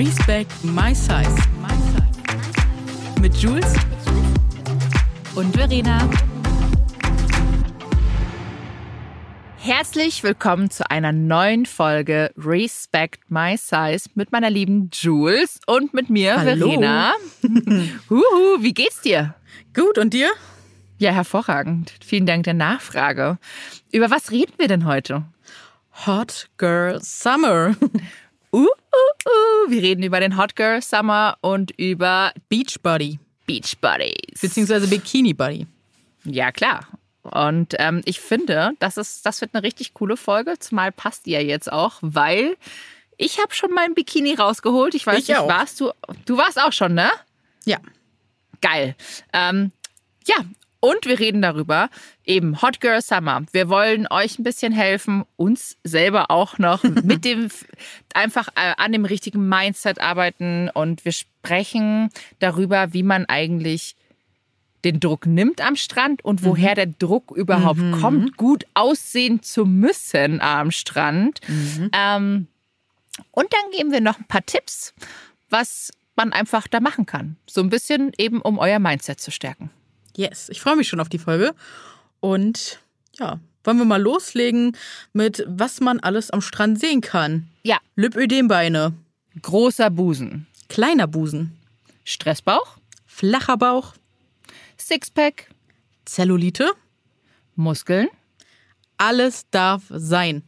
Respect My Size. Mit Jules und Verena. Herzlich willkommen zu einer neuen Folge Respect My Size mit meiner lieben Jules und mit mir, Hallo. Verena. Huhu, wie geht's dir? Gut, und dir? Ja, hervorragend. Vielen Dank der Nachfrage. Über was reden wir denn heute? Hot Girl Summer. Uh, uh, uh. Wir reden über den Hot Girl Summer und über Beach Body. Beach Buddies. Beziehungsweise Bikini Body. Ja, klar. Und ähm, ich finde, das, ist, das wird eine richtig coole Folge, zumal passt die ja jetzt auch, weil ich habe schon mein Bikini rausgeholt. Ich weiß Ich nicht, auch. warst du? Du warst auch schon, ne? Ja. Geil. Ähm, ja, und wir reden darüber, eben Hot Girl Summer. Wir wollen euch ein bisschen helfen, uns selber auch noch mit dem, einfach äh, an dem richtigen Mindset arbeiten und wir sprechen darüber, wie man eigentlich den Druck nimmt am Strand und woher der Druck überhaupt kommt, gut aussehen zu müssen am Strand. Ähm, und dann geben wir noch ein paar Tipps, was man einfach da machen kann. So ein bisschen eben, um euer Mindset zu stärken. Yes, ich freue mich schon auf die Folge. Und ja, wollen wir mal loslegen mit, was man alles am Strand sehen kann. Ja, Lipödembeine, großer Busen, kleiner Busen, Stressbauch, flacher Bauch, Sixpack, Zellulite. Muskeln. Alles darf sein.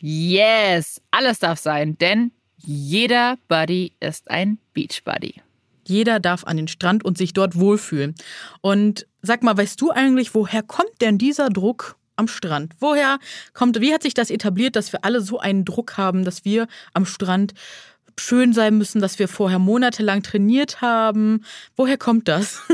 Yes, alles darf sein, denn jeder Buddy ist ein Beach Buddy. Jeder darf an den Strand und sich dort wohlfühlen. Und sag mal, weißt du eigentlich, woher kommt denn dieser Druck am Strand? Woher kommt, wie hat sich das etabliert, dass wir alle so einen Druck haben, dass wir am Strand schön sein müssen, dass wir vorher monatelang trainiert haben? Woher kommt das?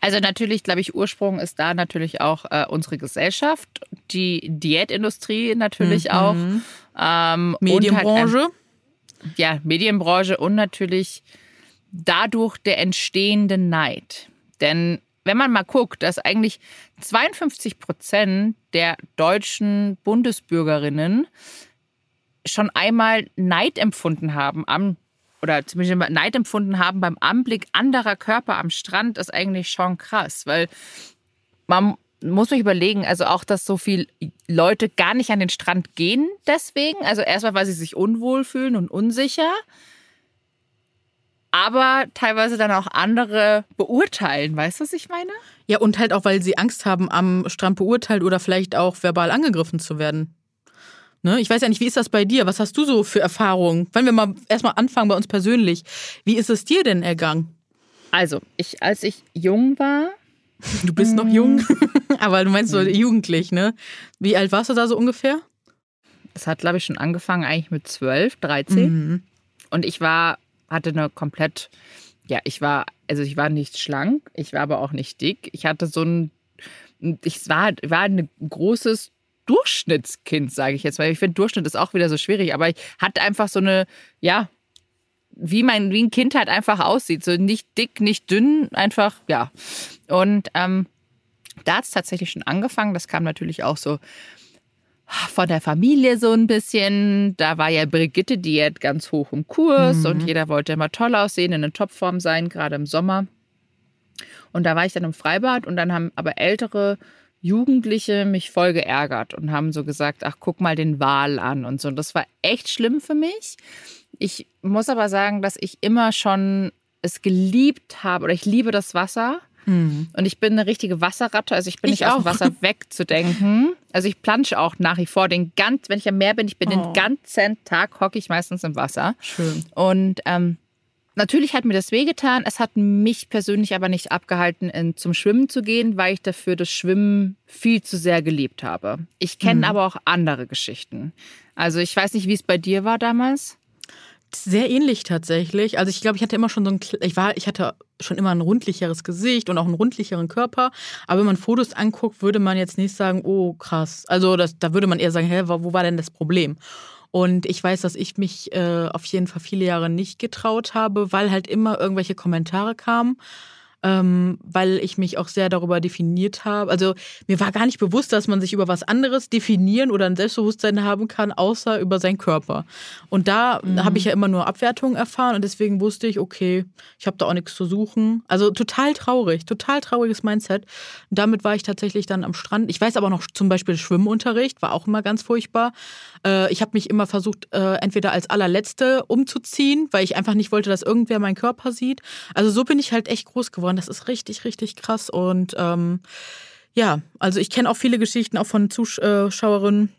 Also natürlich, glaube ich, Ursprung ist da natürlich auch äh, unsere Gesellschaft, die Diätindustrie natürlich auch. Ähm, halt Medienbranche? ein- ja, Medienbranche und natürlich dadurch der entstehende Neid. Denn wenn man mal guckt, dass eigentlich 52 Prozent der deutschen Bundesbürgerinnen schon einmal Neid empfunden haben am oder zumindest Neid empfunden haben beim Anblick anderer Körper am Strand, ist eigentlich schon krass, weil man muss sich überlegen, also auch, dass so viele Leute gar nicht an den Strand gehen deswegen. Also erstmal, weil sie sich unwohl fühlen und unsicher. Aber teilweise dann auch andere beurteilen. Weißt du, was ich meine? Ja, und halt auch, weil sie Angst haben, am Strand beurteilt oder vielleicht auch verbal angegriffen zu werden. Ne? Ich weiß ja nicht, wie ist das bei dir? Was hast du so für Erfahrungen? Wenn wir mal erstmal anfangen bei uns persönlich. Wie ist es dir denn ergangen? Also, ich, als ich jung war, Du bist noch jung, aber du meinst so jugendlich, ne? Wie alt warst du da so ungefähr? das hat, glaube ich, schon angefangen eigentlich mit 12, 13. Und ich war, hatte eine komplett, ja, ich war, also ich war nicht schlank, ich war aber auch nicht dick. Ich hatte so ein, ich war, war ein großes Durchschnittskind, sage ich jetzt, weil ich finde, Durchschnitt ist auch wieder so schwierig, aber ich hatte einfach so eine, ja, wie mein wie ein Kind halt einfach aussieht. So nicht dick, nicht dünn, einfach, ja. Und ähm, da hat es tatsächlich schon angefangen. Das kam natürlich auch so von der Familie so ein bisschen. Da war ja Brigitte-Diät ganz hoch im Kurs und jeder wollte immer toll aussehen, in der Topform sein, gerade im Sommer. Und da war ich dann im Freibad und dann haben aber ältere Jugendliche mich voll geärgert und haben so gesagt, ach, guck mal den Wal an und so. Und das war echt schlimm für mich. Ich muss aber sagen, dass ich immer schon es geliebt habe oder ich liebe das Wasser. Und ich bin eine richtige Wasserratte, also ich bin Ich nicht aus dem auch. Wasser wegzudenken. Also ich plansche auch nach wie vor den ganz, wenn ich am Meer bin, ich bin Oh. den ganzen Tag hocke ich meistens im Wasser. Schön. Und ähm, natürlich hat mir das wehgetan. Es hat mich persönlich aber nicht abgehalten, in, zum Schwimmen zu gehen, weil ich dafür das Schwimmen viel zu sehr geliebt habe. Ich kenne aber auch andere Geschichten. Also ich weiß nicht, wie es bei dir war damals. Sehr ähnlich tatsächlich. Also ich glaube, ich hatte immer schon so ein, ich war, ich hatte schon immer ein rundlicheres Gesicht und auch einen rundlicheren Körper. Aber wenn man Fotos anguckt, würde man jetzt nicht sagen, oh krass. Also das, da würde man eher sagen, hä, wo wo war denn das Problem? Und ich weiß, dass ich mich äh, auf jeden Fall viele Jahre nicht getraut habe, weil halt immer irgendwelche Kommentare kamen. Ähm, weil ich mich auch sehr darüber definiert habe. Also mir war gar nicht bewusst, dass man sich über was anderes definieren oder ein Selbstbewusstsein haben kann, außer über seinen Körper. Und da mhm. habe ich ja immer nur Abwertungen erfahren und deswegen wusste ich, okay, ich habe da auch nichts zu suchen. Also total traurig, total trauriges Mindset. Und damit war ich tatsächlich dann am Strand. Ich weiß aber noch zum Beispiel Schwimmunterricht, war auch immer ganz furchtbar. Äh, ich habe mich immer versucht, äh, entweder als allerletzte umzuziehen, weil ich einfach nicht wollte, dass irgendwer meinen Körper sieht. Also so bin ich halt echt groß geworden geworden. Das ist richtig, richtig krass. Und ähm, ja, also ich kenne auch viele Geschichten auch von Zuschauerinnen,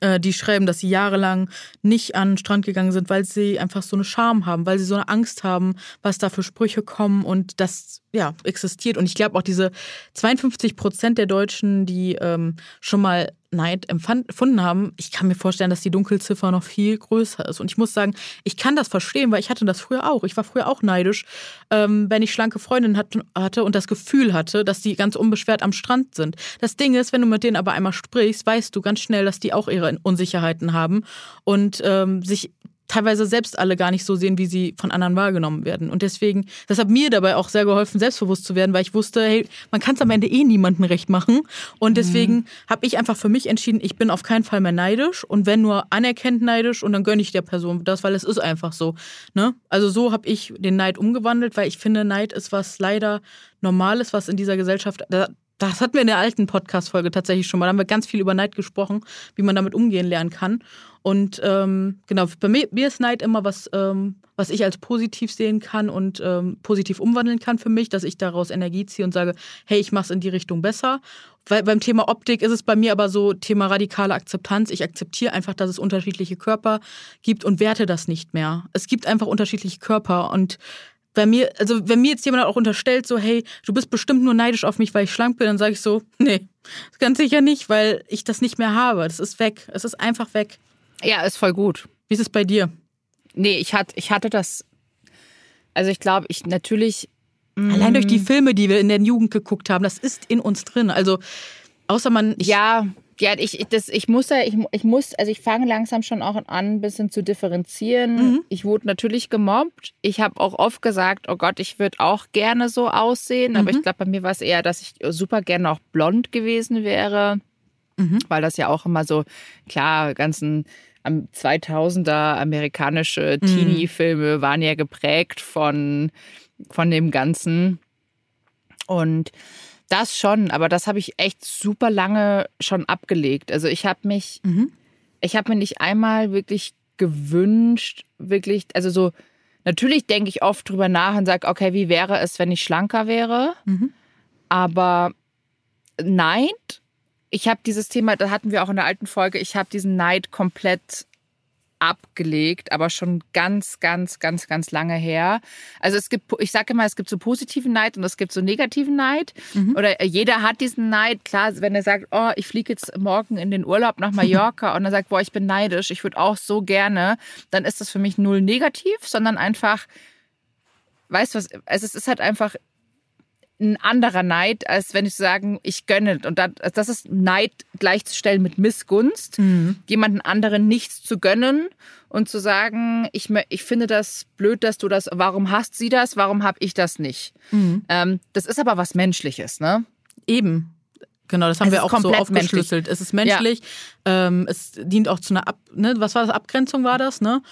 äh, die schreiben, dass sie jahrelang nicht an den Strand gegangen sind, weil sie einfach so eine Scham haben, weil sie so eine Angst haben, was da für Sprüche kommen und das ja existiert. Und ich glaube auch diese 52 Prozent der Deutschen, die ähm, schon mal Neid empfunden haben, ich kann mir vorstellen, dass die Dunkelziffer noch viel größer ist. Und ich muss sagen, ich kann das verstehen, weil ich hatte das früher auch. Ich war früher auch neidisch, ähm, wenn ich schlanke Freundinnen hatte und das Gefühl hatte, dass die ganz unbeschwert am Strand sind. Das Ding ist, wenn du mit denen aber einmal sprichst, weißt du ganz schnell, dass die auch ihre Unsicherheiten haben und ähm, sich teilweise selbst alle gar nicht so sehen, wie sie von anderen wahrgenommen werden. Und deswegen, das hat mir dabei auch sehr geholfen, selbstbewusst zu werden, weil ich wusste, hey, man kann es am Ende eh niemandem recht machen. Und deswegen mhm. habe ich einfach für mich entschieden, ich bin auf keinen Fall mehr neidisch und wenn nur anerkennt neidisch und dann gönne ich der Person das, weil es ist einfach so. Ne? Also so habe ich den Neid umgewandelt, weil ich finde, Neid ist was leider Normales, was in dieser Gesellschaft, das hatten wir in der alten Podcast-Folge tatsächlich schon mal. Da haben wir ganz viel über Neid gesprochen, wie man damit umgehen lernen kann. Und ähm, genau, bei mir, ist Neid immer was, ähm, was ich als positiv sehen kann und ähm, positiv umwandeln kann für mich, dass ich daraus Energie ziehe und sage, hey, ich mache es in die Richtung besser. Weil beim Thema Optik ist es bei mir aber so Thema radikale Akzeptanz. Ich akzeptiere einfach, dass es unterschiedliche Körper gibt und werte das nicht mehr. Es gibt einfach unterschiedliche Körper und bei mir, also wenn mir jetzt jemand auch unterstellt, so, hey, du bist bestimmt nur neidisch auf mich, weil ich schlank bin, dann sage ich so, nee, ganz sicher nicht, weil ich das nicht mehr habe. Das ist weg. Es ist einfach weg. Ja, ist voll gut. Wie ist es bei dir? Nee, ich, hat, ich hatte das. Also ich glaube, ich natürlich. Allein durch die mm. Filme, die wir in der Jugend geguckt haben, das ist in uns drin. Also außer man. ja, ja, ich, das, ich muss ja, ich, ich muss, also ich fange langsam schon auch an, ein bisschen zu differenzieren. Mhm. Ich wurde natürlich gemobbt. Ich habe auch oft gesagt, oh Gott, ich würde auch gerne so aussehen. Mhm. Aber ich glaube, bei mir war es eher, dass ich super gerne auch blond gewesen wäre. Mhm. Weil das ja auch immer so, klar, ganzen 2000er amerikanische mhm. Teenie-Filme waren ja geprägt von, von dem Ganzen. Und das schon, aber das habe ich echt super lange schon abgelegt. Also ich habe mich, mhm. ich habe mir nicht einmal wirklich gewünscht, wirklich, also so, natürlich denke ich oft drüber nach und sage, okay, wie wäre es, wenn ich schlanker wäre? Mhm. Aber Neid, ich habe dieses Thema, da hatten wir auch in der alten Folge, ich habe diesen Neid komplett abgelegt, aber schon ganz, ganz, ganz, ganz lange her. Also es gibt, ich sage immer, es gibt so positiven Neid und es gibt so negativen Neid. Mhm. Oder jeder hat diesen Neid. Klar, wenn er sagt, oh, ich fliege jetzt morgen in den Urlaub nach Mallorca und er sagt, boah, ich bin neidisch, ich würde auch so gerne, dann ist das für mich null negativ, sondern einfach, weißt du was, also es ist halt einfach, ein anderer Neid, als wenn ich sagen, ich gönne. Und das ist Neid gleichzustellen mit Missgunst, mhm. jemanden anderen nichts zu gönnen und zu sagen, ich, ich finde das blöd, dass du das, warum hast sie das, warum habe ich das nicht? Mhm. Ähm, das ist aber was Menschliches, ne? Eben. Genau, das haben es wir auch so aufgeschlüsselt. Menschlich. Es ist menschlich, ja. ähm, es dient auch zu einer Ab, ne, was war das, Abgrenzung war das, ne?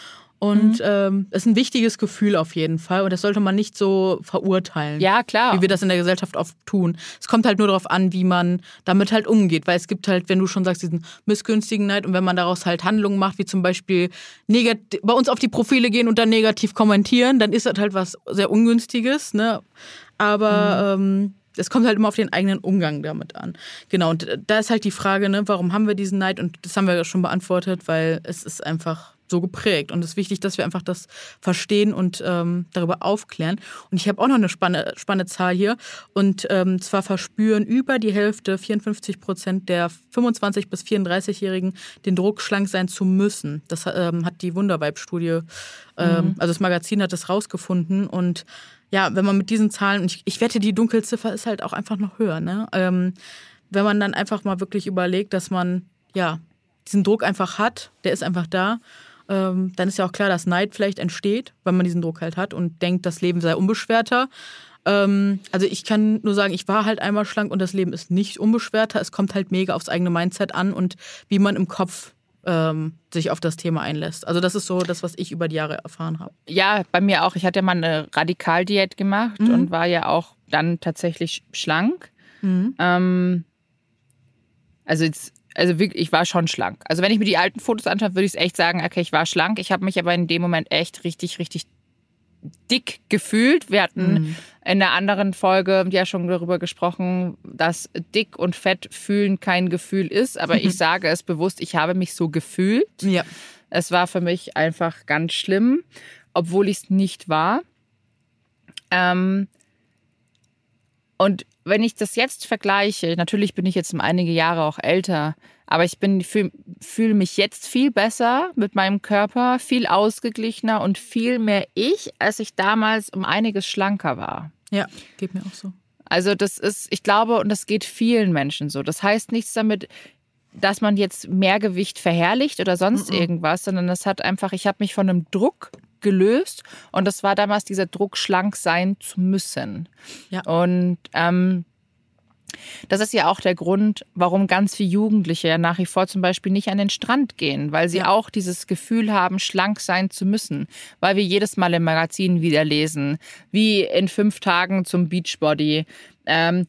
Und mhm. ähm, ist ein wichtiges Gefühl auf jeden Fall. Und das sollte man nicht so verurteilen. Ja, klar. Wie wir das in der Gesellschaft oft tun. Es kommt halt nur darauf an, wie man damit halt umgeht. Weil es gibt halt, wenn du schon sagst, diesen missgünstigen Neid und wenn man daraus halt Handlungen macht, wie zum Beispiel bei uns auf die Profile gehen und dann negativ kommentieren, dann ist das halt was sehr Ungünstiges. Ne? Aber mhm. ähm, es kommt halt immer auf den eigenen Umgang damit an. Genau, und da ist halt die Frage, ne, warum haben wir diesen Neid? Und das haben wir ja schon beantwortet, weil es ist einfach so geprägt. Und es ist wichtig, dass wir einfach das verstehen und ähm, darüber aufklären. Und ich habe auch noch eine spannende, spannende Zahl hier. Und ähm, zwar verspüren über die Hälfte, 54 Prozent der 25- bis 34-Jährigen, den Druck, schlank sein zu müssen. Das ähm, hat die Wunderweib-Studie, ähm, mhm. also das Magazin hat das rausgefunden. Und ja, wenn man mit diesen Zahlen, und ich, ich wette, die Dunkelziffer ist halt auch einfach noch höher. Ne? Ähm, wenn man dann einfach mal wirklich überlegt, dass man ja diesen Druck einfach hat, der ist einfach da ähm, dann ist ja auch klar, dass Neid vielleicht entsteht, weil man diesen Druck halt hat und denkt, das Leben sei unbeschwerter. Ähm, also ich kann nur sagen, ich war halt einmal schlank und das Leben ist nicht unbeschwerter. Es kommt halt mega aufs eigene Mindset an und wie man im Kopf ähm, sich auf das Thema einlässt. Also das ist so das, was ich über die Jahre erfahren habe. Ja, bei mir auch. Ich hatte ja mal eine Radikaldiät gemacht mhm. und war ja auch dann tatsächlich schlank. Mhm. Ähm, also jetzt, also wirklich, ich war schon schlank. Also wenn ich mir die alten Fotos anschaue, würde ich es echt sagen, okay, ich war schlank. Ich habe mich aber in dem Moment echt richtig, richtig dick gefühlt. Wir hatten mhm. in der anderen Folge ja schon darüber gesprochen, dass dick und fett fühlen kein Gefühl ist. Aber ich sage es bewusst, ich habe mich so gefühlt. Ja. Es war für mich einfach ganz schlimm, obwohl ich es nicht war. Ähm, und wenn ich das jetzt vergleiche, natürlich bin ich jetzt um einige Jahre auch älter, aber ich bin fühle fühl mich jetzt viel besser mit meinem Körper, viel ausgeglichener und viel mehr ich, als ich damals um einiges schlanker war. Ja, geht mir auch so. Also das ist, ich glaube, und das geht vielen Menschen so. Das heißt nichts damit, dass man jetzt mehr Gewicht verherrlicht oder sonst mm -mm. irgendwas, sondern das hat einfach, ich habe mich von einem Druck gelöst. Und das war damals dieser Druck, schlank sein zu müssen. Ja. Und ähm, das ist ja auch der Grund, warum ganz viele Jugendliche ja nach wie vor zum Beispiel nicht an den Strand gehen, weil sie ja. auch dieses Gefühl haben, schlank sein zu müssen, weil wir jedes Mal im Magazin wieder lesen, wie in fünf Tagen zum Beachbody. Ähm,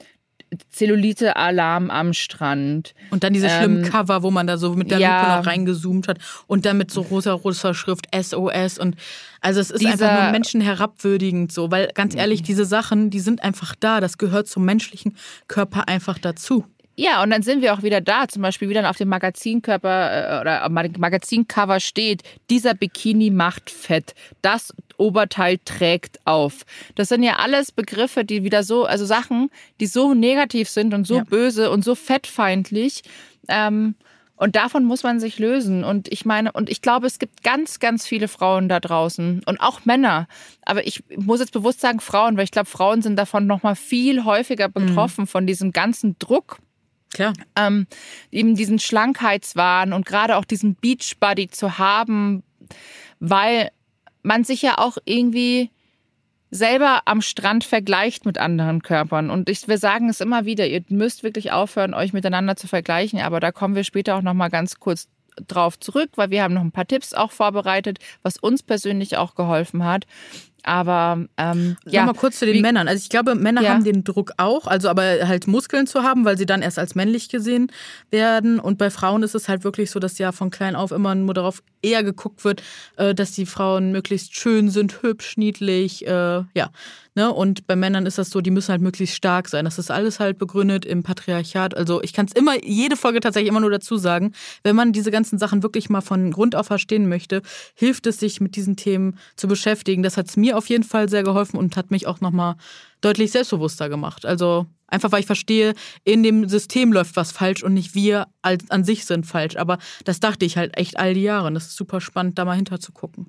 Zellulite-Alarm am Strand. Und dann diese schlimmen ähm, Cover, wo man da so mit der ja, Lupe noch reingezoomt hat und dann mit so rosa-rosa Schrift SOS und also es ist dieser, einfach nur Menschen herabwürdigend so, weil ganz ehrlich, diese Sachen, die sind einfach da, das gehört zum menschlichen Körper einfach dazu. Ja, und dann sind wir auch wieder da, zum Beispiel wie dann auf dem Magazinkörper äh, oder Magazincover steht, dieser Bikini macht fett, das Oberteil trägt auf. Das sind ja alles Begriffe, die wieder so, also Sachen, die so negativ sind und so ja. böse und so fettfeindlich. Ähm, und davon muss man sich lösen. Und ich meine, und ich glaube, es gibt ganz, ganz viele Frauen da draußen und auch Männer. Aber ich muss jetzt bewusst sagen Frauen, weil ich glaube, Frauen sind davon noch mal viel häufiger mhm. betroffen mhm. von diesem ganzen Druck, Klar. Ähm, eben diesen Schlankheitswahn und gerade auch diesen Beachbody zu haben, weil man sich ja auch irgendwie selber am Strand vergleicht mit anderen Körpern. Und ich, wir sagen es immer wieder, ihr müsst wirklich aufhören, euch miteinander zu vergleichen. Aber da kommen wir später auch noch mal ganz kurz drauf zurück, weil wir haben noch ein paar Tipps auch vorbereitet, was uns persönlich auch geholfen hat. Aber ähm, ja. Mal kurz zu den Wie, Männern. Also ich glaube, Männer ja. haben den Druck auch, also aber halt Muskeln zu haben, weil sie dann erst als männlich gesehen werden. Und bei Frauen ist es halt wirklich so, dass ja von klein auf immer nur darauf eher geguckt wird, äh, dass die Frauen möglichst schön sind, hübsch, niedlich, äh, ja. Ne? Und bei Männern ist das so, die müssen halt möglichst stark sein. Das ist alles halt begründet im Patriarchat. Also ich kann es immer, jede Folge tatsächlich immer nur dazu sagen, wenn man diese ganzen Sachen wirklich mal von Grund auf verstehen möchte, hilft es sich mit diesen Themen zu beschäftigen. Das hat es mir auf jeden Fall sehr geholfen und hat mich auch nochmal deutlich selbstbewusster gemacht. Also einfach, weil ich verstehe, in dem System läuft was falsch und nicht wir als, an sich sind falsch. Aber das dachte ich halt echt all die Jahre. Und das ist super spannend, da mal hinter zu gucken.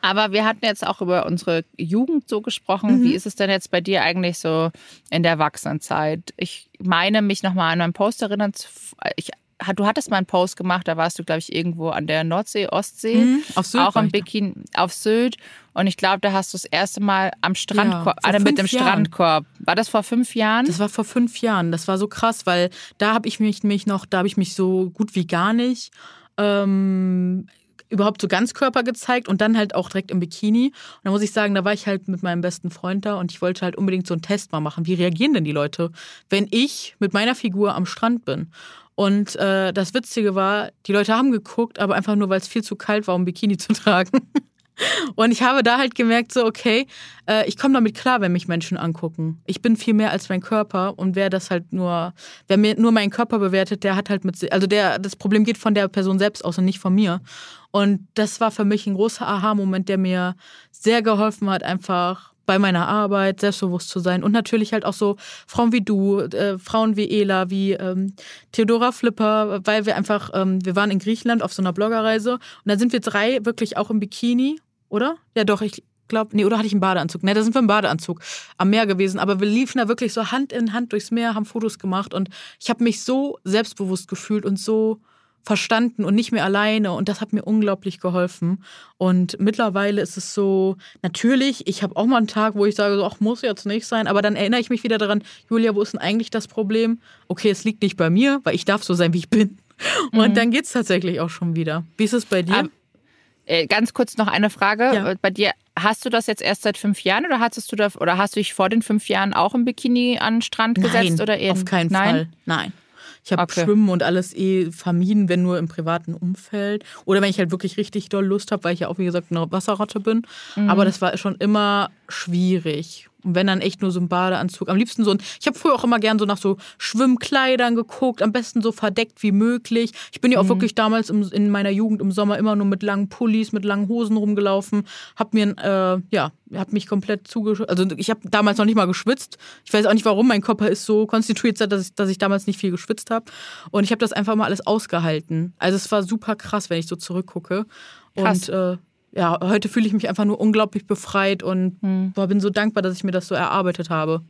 Aber wir hatten jetzt auch über unsere Jugend so gesprochen. Mhm. Wie ist es denn jetzt bei dir eigentlich so in der Erwachsenenzeit? Ich meine, mich nochmal an meinen Post erinnern zu. Ich, du hattest mal einen Post gemacht, da warst du, glaube ich, irgendwo an der Nordsee, Ostsee. Mhm, auf Sylt. Auch am Bikini, auf Sylt. Und ich glaube, da hast du das erste Mal am Strandkorb, ja, mit dem Jahren. Strandkorb. War das vor fünf Jahren? Das war vor fünf Jahren. Das war so krass, weil da habe ich mich, mich noch, da habe ich mich so gut wie gar nicht ähm, überhaupt so Ganzkörper gezeigt und dann halt auch direkt im Bikini. Und da muss ich sagen, da war ich halt mit meinem besten Freund da und ich wollte halt unbedingt so einen Test mal machen. Wie reagieren denn die Leute, wenn ich mit meiner Figur am Strand bin? Und äh, das Witzige war, die Leute haben geguckt, aber einfach nur, weil es viel zu kalt war, um Bikini zu tragen. Und ich habe da halt gemerkt, so, okay, äh, ich komme damit klar, wenn mich Menschen angucken. Ich bin viel mehr als mein Körper und wer das halt nur, wer mir nur meinen Körper bewertet, der hat halt mit, also der, das Problem geht von der Person selbst aus und nicht von mir. Und das war für mich ein großer Aha-Moment, der mir sehr geholfen hat, einfach bei meiner Arbeit selbstbewusst zu sein. Und natürlich halt auch so Frauen wie du, äh, Frauen wie Ela, wie ähm, Theodora Flipper, weil wir einfach, ähm, wir waren in Griechenland auf so einer Bloggerreise und da sind wir drei wirklich auch im Bikini, oder? Ja, doch, ich glaube, nee, oder hatte ich einen Badeanzug? Ne, da sind wir im Badeanzug am Meer gewesen, aber wir liefen da wirklich so Hand in Hand durchs Meer, haben Fotos gemacht und ich habe mich so selbstbewusst gefühlt und so verstanden und nicht mehr alleine und das hat mir unglaublich geholfen. Und mittlerweile ist es so, natürlich, ich habe auch mal einen Tag, wo ich sage, so, ach, muss jetzt nicht sein, aber dann erinnere ich mich wieder daran, Julia, wo ist denn eigentlich das Problem? Okay, es liegt nicht bei mir, weil ich darf so sein, wie ich bin. Und mhm. dann geht es tatsächlich auch schon wieder. Wie ist es bei dir? Aber, äh, ganz kurz noch eine Frage. Ja. Bei dir, hast du das jetzt erst seit fünf Jahren oder hattest du da, oder hast du dich vor den fünf Jahren auch im Bikini an den Strand Nein, gesetzt oder eher? Auf keinen Nein? Fall. Nein. Ich habe okay. Schwimmen und alles eh vermieden, wenn nur im privaten Umfeld. Oder wenn ich halt wirklich richtig doll Lust habe, weil ich ja auch, wie gesagt, eine Wasserratte bin. Mhm. Aber das war schon immer schwierig. Und wenn dann echt nur so ein Badeanzug. Am liebsten so ein. Ich habe früher auch immer gern so nach so Schwimmkleidern geguckt, am besten so verdeckt wie möglich. Ich bin ja auch mhm. wirklich damals im, in meiner Jugend im Sommer immer nur mit langen Pullis, mit langen Hosen rumgelaufen. Hab mir, äh, ja, hab mich komplett zugeschützt. Also ich habe damals noch nicht mal geschwitzt. Ich weiß auch nicht, warum mein Körper ist so konstituiert, dass ich, dass ich damals nicht viel geschwitzt habe. Und ich habe das einfach mal alles ausgehalten. Also es war super krass, wenn ich so zurückgucke. Krass. Und äh, ja, heute fühle ich mich einfach nur unglaublich befreit und hm. boah, bin so dankbar, dass ich mir das so erarbeitet habe.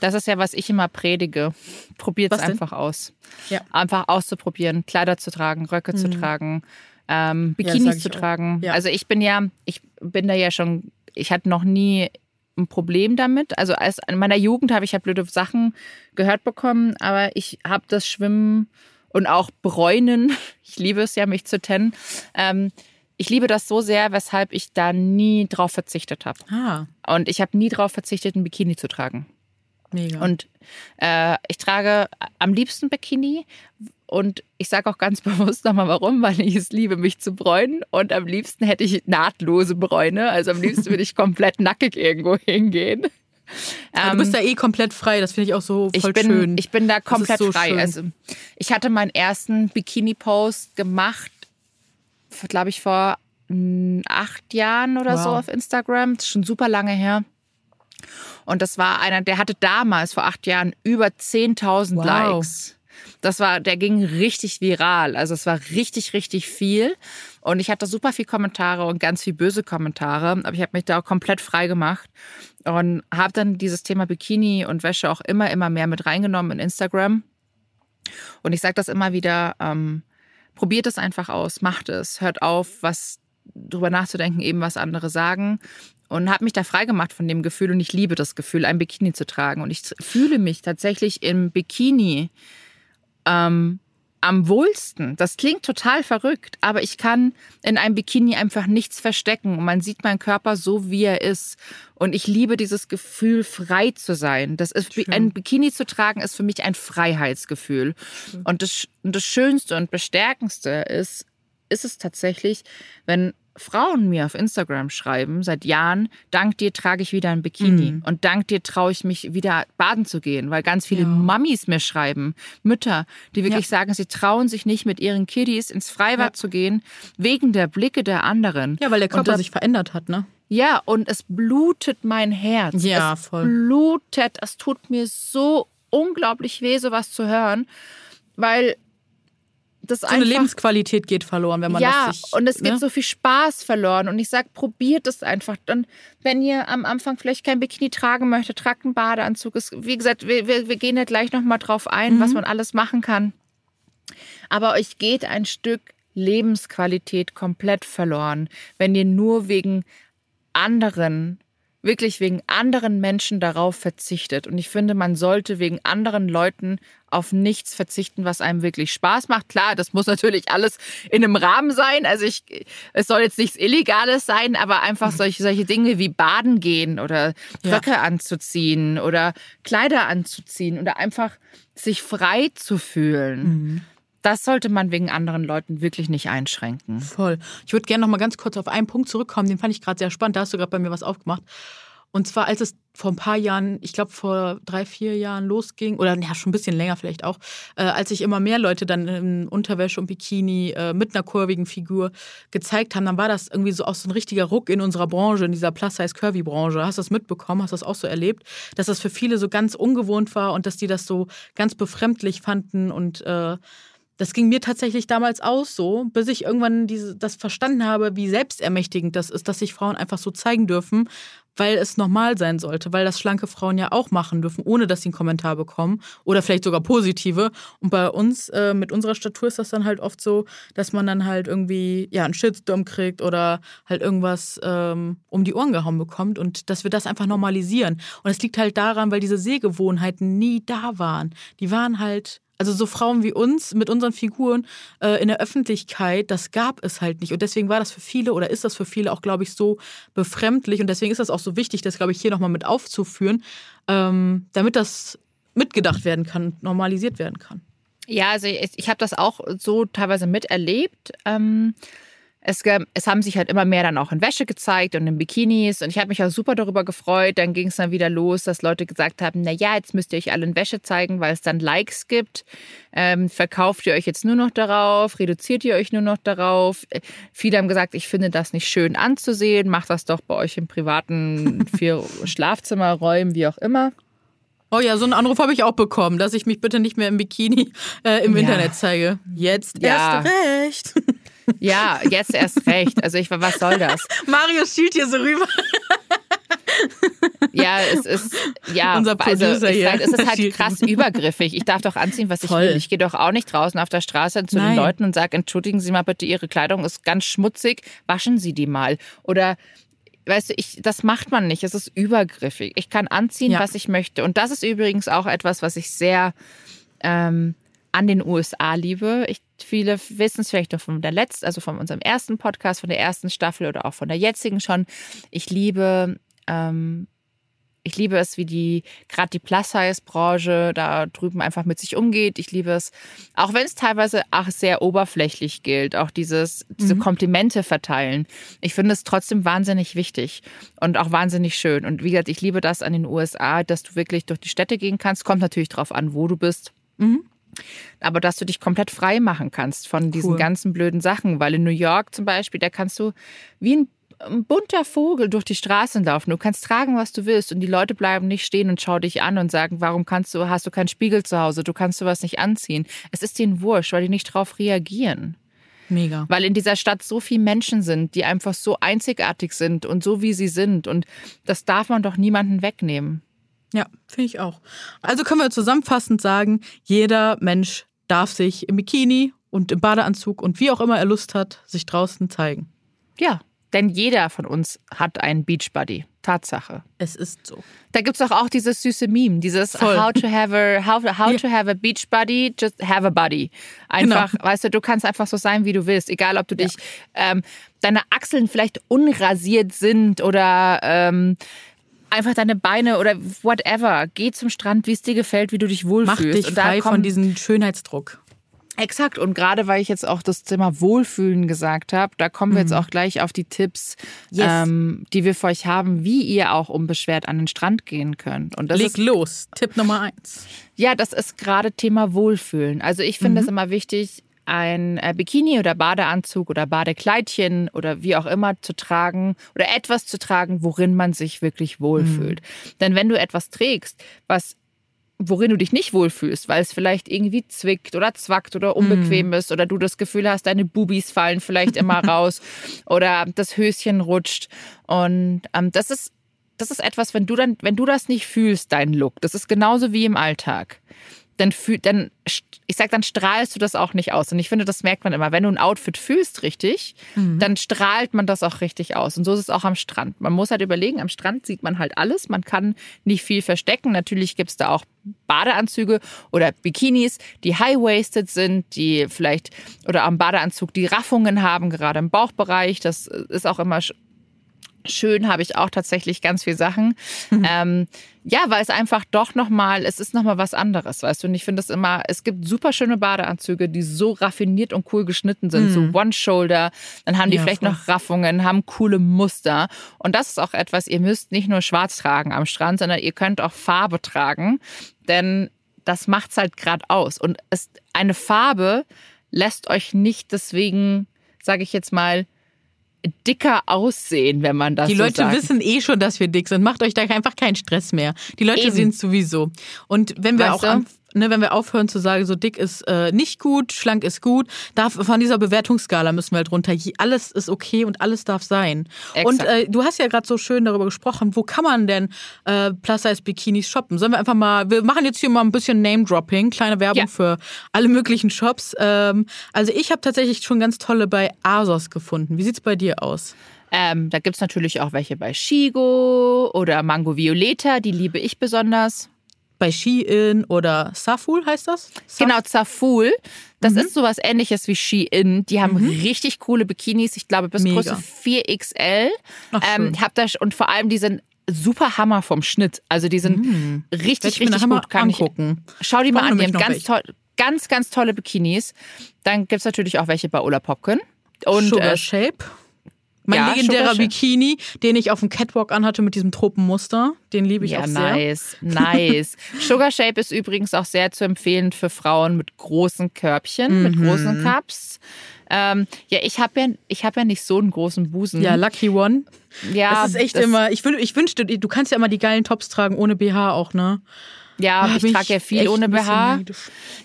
Das ist ja, was ich immer predige. Probiert es einfach aus. Ja. Einfach auszuprobieren, Kleider zu tragen, Röcke mhm. zu tragen, ähm, Bikinis ja, zu tragen. Ja. Also ich bin ja, ich bin da ja schon, ich hatte noch nie ein Problem damit. Also als in meiner Jugend habe ich ja blöde Sachen gehört bekommen, aber ich habe das Schwimmen und auch Bräunen, ich liebe es ja, mich zu tennen, ähm, ich liebe das so sehr, weshalb ich da nie drauf verzichtet habe. Ah. Und ich habe nie drauf verzichtet, ein Bikini zu tragen. Mega. Und äh, ich trage am liebsten Bikini. Und ich sage auch ganz bewusst nochmal warum, weil ich es liebe, mich zu bräunen. Und am liebsten hätte ich nahtlose Bräune. Also am liebsten würde ich komplett nackig irgendwo hingehen. du bist ähm, da eh komplett frei, das finde ich auch so voll ich bin, schön. Ich bin da komplett so frei. Schön. Also ich hatte meinen ersten Bikini-Post gemacht glaube ich, vor hm, acht Jahren oder wow. so auf Instagram. Das ist schon super lange her. Und das war einer, der hatte damals vor acht Jahren über 10.000 wow. Likes. Das war, der ging richtig viral. Also es war richtig, richtig viel. Und ich hatte super viel Kommentare und ganz viel böse Kommentare. Aber ich habe mich da auch komplett frei gemacht und habe dann dieses Thema Bikini und Wäsche auch immer, immer mehr mit reingenommen in Instagram. Und ich sage das immer wieder, ähm, probiert es einfach aus, macht es, hört auf, was drüber nachzudenken, eben was andere sagen. Und habe mich da freigemacht von dem Gefühl und ich liebe das Gefühl, ein Bikini zu tragen. Und ich fühle mich tatsächlich im Bikini ähm, am wohlsten. Das klingt total verrückt, aber ich kann in einem Bikini einfach nichts verstecken und man sieht meinen Körper so, wie er ist. Und ich liebe dieses Gefühl, frei zu sein. Das ist, ein Bikini zu tragen, ist für mich ein Freiheitsgefühl. Und das, das Schönste und Bestärkendste ist, ist es tatsächlich, wenn Frauen mir auf Instagram schreiben seit Jahren, dank dir trage ich wieder ein Bikini mhm. und dank dir traue ich mich wieder baden zu gehen, weil ganz viele ja. Mamis mir schreiben, Mütter, die wirklich ja. sagen, sie trauen sich nicht mit ihren Kiddies ins Freibad ja. zu gehen, wegen der Blicke der anderen. Ja, weil der Körper das, sich verändert hat, ne? Ja, und es blutet mein Herz. Ja, es voll. blutet, es tut mir so unglaublich weh, sowas zu hören, weil das so einfach, eine Lebensqualität geht verloren, wenn man ja, das sich, und es geht ne? so viel Spaß verloren. Und ich sage, probiert es einfach. Und wenn ihr am Anfang vielleicht kein Bikini tragen möchtet, tragt einen Badeanzug. Es, wie gesagt, wir, wir, wir gehen ja gleich nochmal drauf ein, mhm. was man alles machen kann. Aber euch geht ein Stück Lebensqualität komplett verloren, wenn ihr nur wegen anderen wirklich wegen anderen Menschen darauf verzichtet. Und ich finde, man sollte wegen anderen Leuten auf nichts verzichten, was einem wirklich Spaß macht. Klar, das muss natürlich alles in einem Rahmen sein. Also ich, es soll jetzt nichts Illegales sein, aber einfach solche, solche Dinge wie Baden gehen oder Röcke ja. anzuziehen oder Kleider anzuziehen oder einfach sich frei zu fühlen. Mhm das sollte man wegen anderen Leuten wirklich nicht einschränken. Voll. Ich würde gerne noch mal ganz kurz auf einen Punkt zurückkommen, den fand ich gerade sehr spannend. Da hast du gerade bei mir was aufgemacht. Und zwar, als es vor ein paar Jahren, ich glaube vor drei, vier Jahren losging, oder ja, schon ein bisschen länger vielleicht auch, äh, als sich immer mehr Leute dann in Unterwäsche und Bikini äh, mit einer kurvigen Figur gezeigt haben, dann war das irgendwie so auch so ein richtiger Ruck in unserer Branche, in dieser Plus-Size-Curvy-Branche. Hast du das mitbekommen? Hast du das auch so erlebt? Dass das für viele so ganz ungewohnt war und dass die das so ganz befremdlich fanden und äh, das ging mir tatsächlich damals auch so, bis ich irgendwann diese, das verstanden habe, wie selbstermächtigend das ist, dass sich Frauen einfach so zeigen dürfen, weil es normal sein sollte, weil das schlanke Frauen ja auch machen dürfen, ohne dass sie einen Kommentar bekommen oder vielleicht sogar positive. Und bei uns äh, mit unserer Statur ist das dann halt oft so, dass man dann halt irgendwie ja einen Shitstorm kriegt oder halt irgendwas ähm, um die Ohren gehauen bekommt und dass wir das einfach normalisieren. Und es liegt halt daran, weil diese Sehgewohnheiten nie da waren. Die waren halt also so Frauen wie uns mit unseren Figuren äh, in der Öffentlichkeit, das gab es halt nicht. Und deswegen war das für viele oder ist das für viele auch, glaube ich, so befremdlich. Und deswegen ist das auch so wichtig, das, glaube ich, hier nochmal mit aufzuführen, ähm, damit das mitgedacht werden kann, normalisiert werden kann. Ja, also ich, ich habe das auch so teilweise miterlebt. Ähm es, es, haben sich halt immer mehr dann auch in Wäsche gezeigt und in Bikinis und ich habe mich auch super darüber gefreut. Dann ging es dann wieder los, dass Leute gesagt haben, na ja, jetzt müsst ihr euch alle in Wäsche zeigen, weil es dann Likes gibt. Ähm, verkauft ihr euch jetzt nur noch darauf? Reduziert ihr euch nur noch darauf? Äh, viele haben gesagt, ich finde das nicht schön anzusehen. Macht das doch bei euch im privaten vier Schlafzimmerräumen, wie auch immer. Oh ja, so einen Anruf habe ich auch bekommen, dass ich mich bitte nicht mehr im Bikini äh, im ja. Internet zeige. Jetzt ja. erst recht. Ja, jetzt erst recht. Also ich was soll das? Marius schielt hier so rüber. Ja, es ist ja unser Producer also, hier. Halt, es ist halt krass übergriffig. Ich darf doch anziehen, was ich Voll. will. Ich gehe doch auch nicht draußen auf der Straße zu Nein. den Leuten und sage, entschuldigen Sie mal bitte, Ihre Kleidung ist ganz schmutzig, waschen Sie die mal. Oder weißt du, ich, das macht man nicht. Es ist übergriffig. Ich kann anziehen, ja. was ich möchte. Und das ist übrigens auch etwas, was ich sehr ähm, an den USA liebe. Ich, viele wissen es vielleicht noch von der letzten, also von unserem ersten Podcast, von der ersten Staffel oder auch von der jetzigen schon. Ich liebe ähm, ich liebe es, wie die, gerade die Plus-Size-Branche da drüben einfach mit sich umgeht. Ich liebe es, auch wenn es teilweise auch sehr oberflächlich gilt, auch dieses, diese mhm. Komplimente verteilen. Ich finde es trotzdem wahnsinnig wichtig und auch wahnsinnig schön. Und wie gesagt, ich liebe das an den USA, dass du wirklich durch die Städte gehen kannst. Kommt natürlich drauf an, wo du bist. Mhm. Aber dass du dich komplett frei machen kannst von diesen cool. ganzen blöden Sachen. Weil in New York zum Beispiel, da kannst du wie ein ein bunter Vogel durch die Straßen laufen. Du kannst tragen, was du willst und die Leute bleiben nicht stehen und schauen dich an und sagen, warum kannst du, hast du keinen Spiegel zu Hause, du kannst sowas nicht anziehen. Es ist ihnen wurscht, weil die nicht darauf reagieren. Mega. Weil in dieser Stadt so viele Menschen sind, die einfach so einzigartig sind und so wie sie sind und das darf man doch niemanden wegnehmen. Ja, finde ich auch. Also können wir zusammenfassend sagen, jeder Mensch darf sich im Bikini und im Badeanzug und wie auch immer er Lust hat, sich draußen zeigen. Ja, denn jeder von uns hat einen Beachbuddy. Tatsache. Es ist so. Da gibt es auch, auch dieses süße Meme, dieses Voll. How to have a how, how ja. to have a beach buddy, just have a buddy. Einfach, genau. weißt du, du kannst einfach so sein, wie du willst. Egal, ob du ja. dich ähm, deine Achseln vielleicht unrasiert sind oder ähm, einfach deine Beine oder whatever. Geh zum Strand, wie es dir gefällt, wie du dich wohlfühlst. Mach dich frei von diesem Schönheitsdruck. Exakt. Und gerade weil ich jetzt auch das Thema Wohlfühlen gesagt habe, da kommen wir mhm. jetzt auch gleich auf die Tipps, yes. ähm, die wir für euch haben, wie ihr auch unbeschwert an den Strand gehen könnt. Und das Leg ist, los. Tipp Nummer eins. Ja, das ist gerade Thema Wohlfühlen. Also ich finde es mhm. immer wichtig, ein äh, Bikini oder Badeanzug oder Badekleidchen oder wie auch immer zu tragen oder etwas zu tragen, worin man sich wirklich wohlfühlt. Mhm. Denn wenn du etwas trägst, was worin du dich nicht wohlfühlst, weil es vielleicht irgendwie zwickt oder zwackt oder unbequem mm. ist oder du das Gefühl hast, deine Bubis fallen vielleicht immer raus oder das Höschen rutscht. Und ähm, das ist das ist etwas, wenn du dann, wenn du das nicht fühlst, dein Look, das ist genauso wie im Alltag dann, fühl, dann ich sag, dann strahlst du das auch nicht aus. Und ich finde, das merkt man immer. Wenn du ein Outfit fühlst richtig, mhm. dann strahlt man das auch richtig aus. Und so ist es auch am Strand. Man muss halt überlegen, am Strand sieht man halt alles. Man kann nicht viel verstecken. Natürlich gibt es da auch Badeanzüge oder Bikinis, die high-waisted sind, die vielleicht oder am Badeanzug die Raffungen haben, gerade im Bauchbereich. Das ist auch immer schön habe ich auch tatsächlich ganz viel Sachen. Mhm. Ähm, ja, weil es einfach doch nochmal, es ist nochmal was anderes, weißt du. Und ich finde es immer, es gibt super schöne Badeanzüge, die so raffiniert und cool geschnitten sind, mhm. so One-Shoulder, dann haben die ja, vielleicht voll. noch Raffungen, haben coole Muster. Und das ist auch etwas, ihr müsst nicht nur schwarz tragen am Strand, sondern ihr könnt auch Farbe tragen, denn das macht's halt gerade aus. Und es, eine Farbe lässt euch nicht deswegen, sage ich jetzt mal, dicker aussehen, wenn man das Die so Leute sagt. wissen eh schon, dass wir dick sind. Macht euch da einfach keinen Stress mehr. Die Leute sehen es sowieso. Und wenn wir weißt auch am, ne, wenn wir aufhören zu sagen, so dick ist äh, nicht gut, schlank ist gut, darf, von dieser Bewertungsskala müssen wir halt runter. Alles ist okay und alles darf sein. Exakt. Und äh, du hast ja gerade so schön darüber gesprochen, wo kann man denn äh, Plus-Size-Bikinis shoppen? Sollen wir einfach mal, wir machen jetzt hier mal ein bisschen Name-Dropping, kleine Werbung Ja. für alle möglichen Shops. Ähm, also ich habe tatsächlich schon ganz tolle bei ASOS gefunden. Wie sieht's bei dir aus? Ähm, da gibt es natürlich auch welche bei Shigo oder Mango Violeta, die liebe ich besonders. Bei Shein oder Saful heißt das? Sa- Genau, Zaful. Das Mhm. ist sowas ähnliches wie Shein. Die haben richtig coole Bikinis. Ich glaube, bis Mega. Größe 4XL. Ach, ähm, ich hab da, und vor allem, die sind super Hammer vom Schnitt. Also die sind Werd richtig, ich richtig mal gut. Kann ich, angucken. schau die mal Brauchen an. Die haben ganz, toll, ganz, ganz tolle Bikinis. Dann gibt es natürlich auch welche bei Ola Popkin. Und Sugar äh, Shape. Mein ja, legendärer. Bikini, den ich auf dem Catwalk anhatte mit diesem Tropenmuster. Den liebe ich ja, auch sehr. nice, nice. Sugar Shape ist übrigens auch sehr zu empfehlen für Frauen mit großen Körbchen, mit Mhm. großen Cups. Ähm, ja, ich habe ja, ich hab ja nicht so einen großen Busen. Ja, Lucky One. ja Das ist echt das- immer. Ich, ich wünschte, du kannst ja immer die geilen Tops tragen ohne BH auch, ne? Ja, Da ich trage ja viel ohne BH.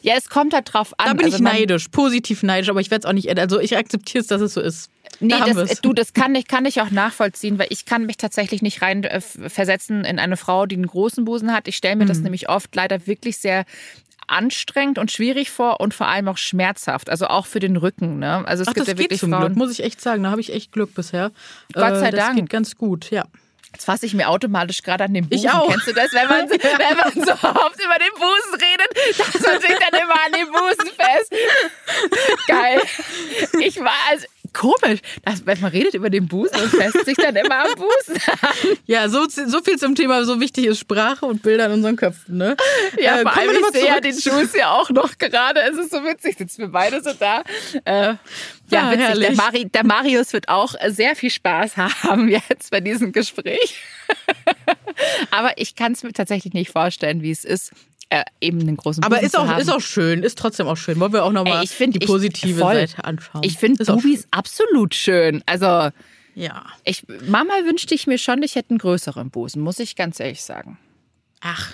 Ja, es kommt halt drauf an. Da bin also ich neidisch, positiv neidisch, aber ich werde es auch nicht ändern. Also ich akzeptiere es, dass es so ist. Nee, da das, du, das kann ich, kann ich auch nachvollziehen, weil ich kann mich tatsächlich nicht rein äh, versetzen in eine Frau, die einen großen Busen hat. Ich stelle mir Mhm. das nämlich oft leider wirklich sehr anstrengend und schwierig vor und vor allem auch schmerzhaft. Also auch für den Rücken. Ne? Also es Ach, gibt das ja geht wirklich zum Frauen. Glück, muss ich echt sagen. Da habe ich echt Glück bisher. Gott sei äh, das Dank. geht ganz gut, ja. Jetzt fasse ich mir automatisch gerade an den Busen. Ich auch. Kennst du das, wenn man, wenn man so oft über den Busen redet, dass man sich dann immer an den Busen fest. Geil. Ich war also komisch, wenn man redet über den Busen und fässt sich dann immer am Busen an. Ja, so, so viel zum Thema, so wichtig ist Sprache und Bilder in unseren Köpfen, ne? Ja, Äh, vor allem, ich sehe ja den Jules ja auch noch gerade. Es ist so witzig, sitzen wir beide so da. Äh, ja, Ah, witzig. Der. Mari, der Marius wird auch sehr viel Spaß haben jetzt bei diesem Gespräch. Aber ich kann es mir tatsächlich nicht vorstellen, wie es ist, äh, eben einen großen Aber Busen ist auch, haben. ist auch schön, ist trotzdem auch schön. Wollen wir auch nochmal ich die ich- positive voll. Seite anschauen. Ich finde Bubis absolut schön. Also, Ja. ich, Mama wünschte ich mir schon, ich hätte einen größeren Busen, muss ich ganz ehrlich sagen. Ach.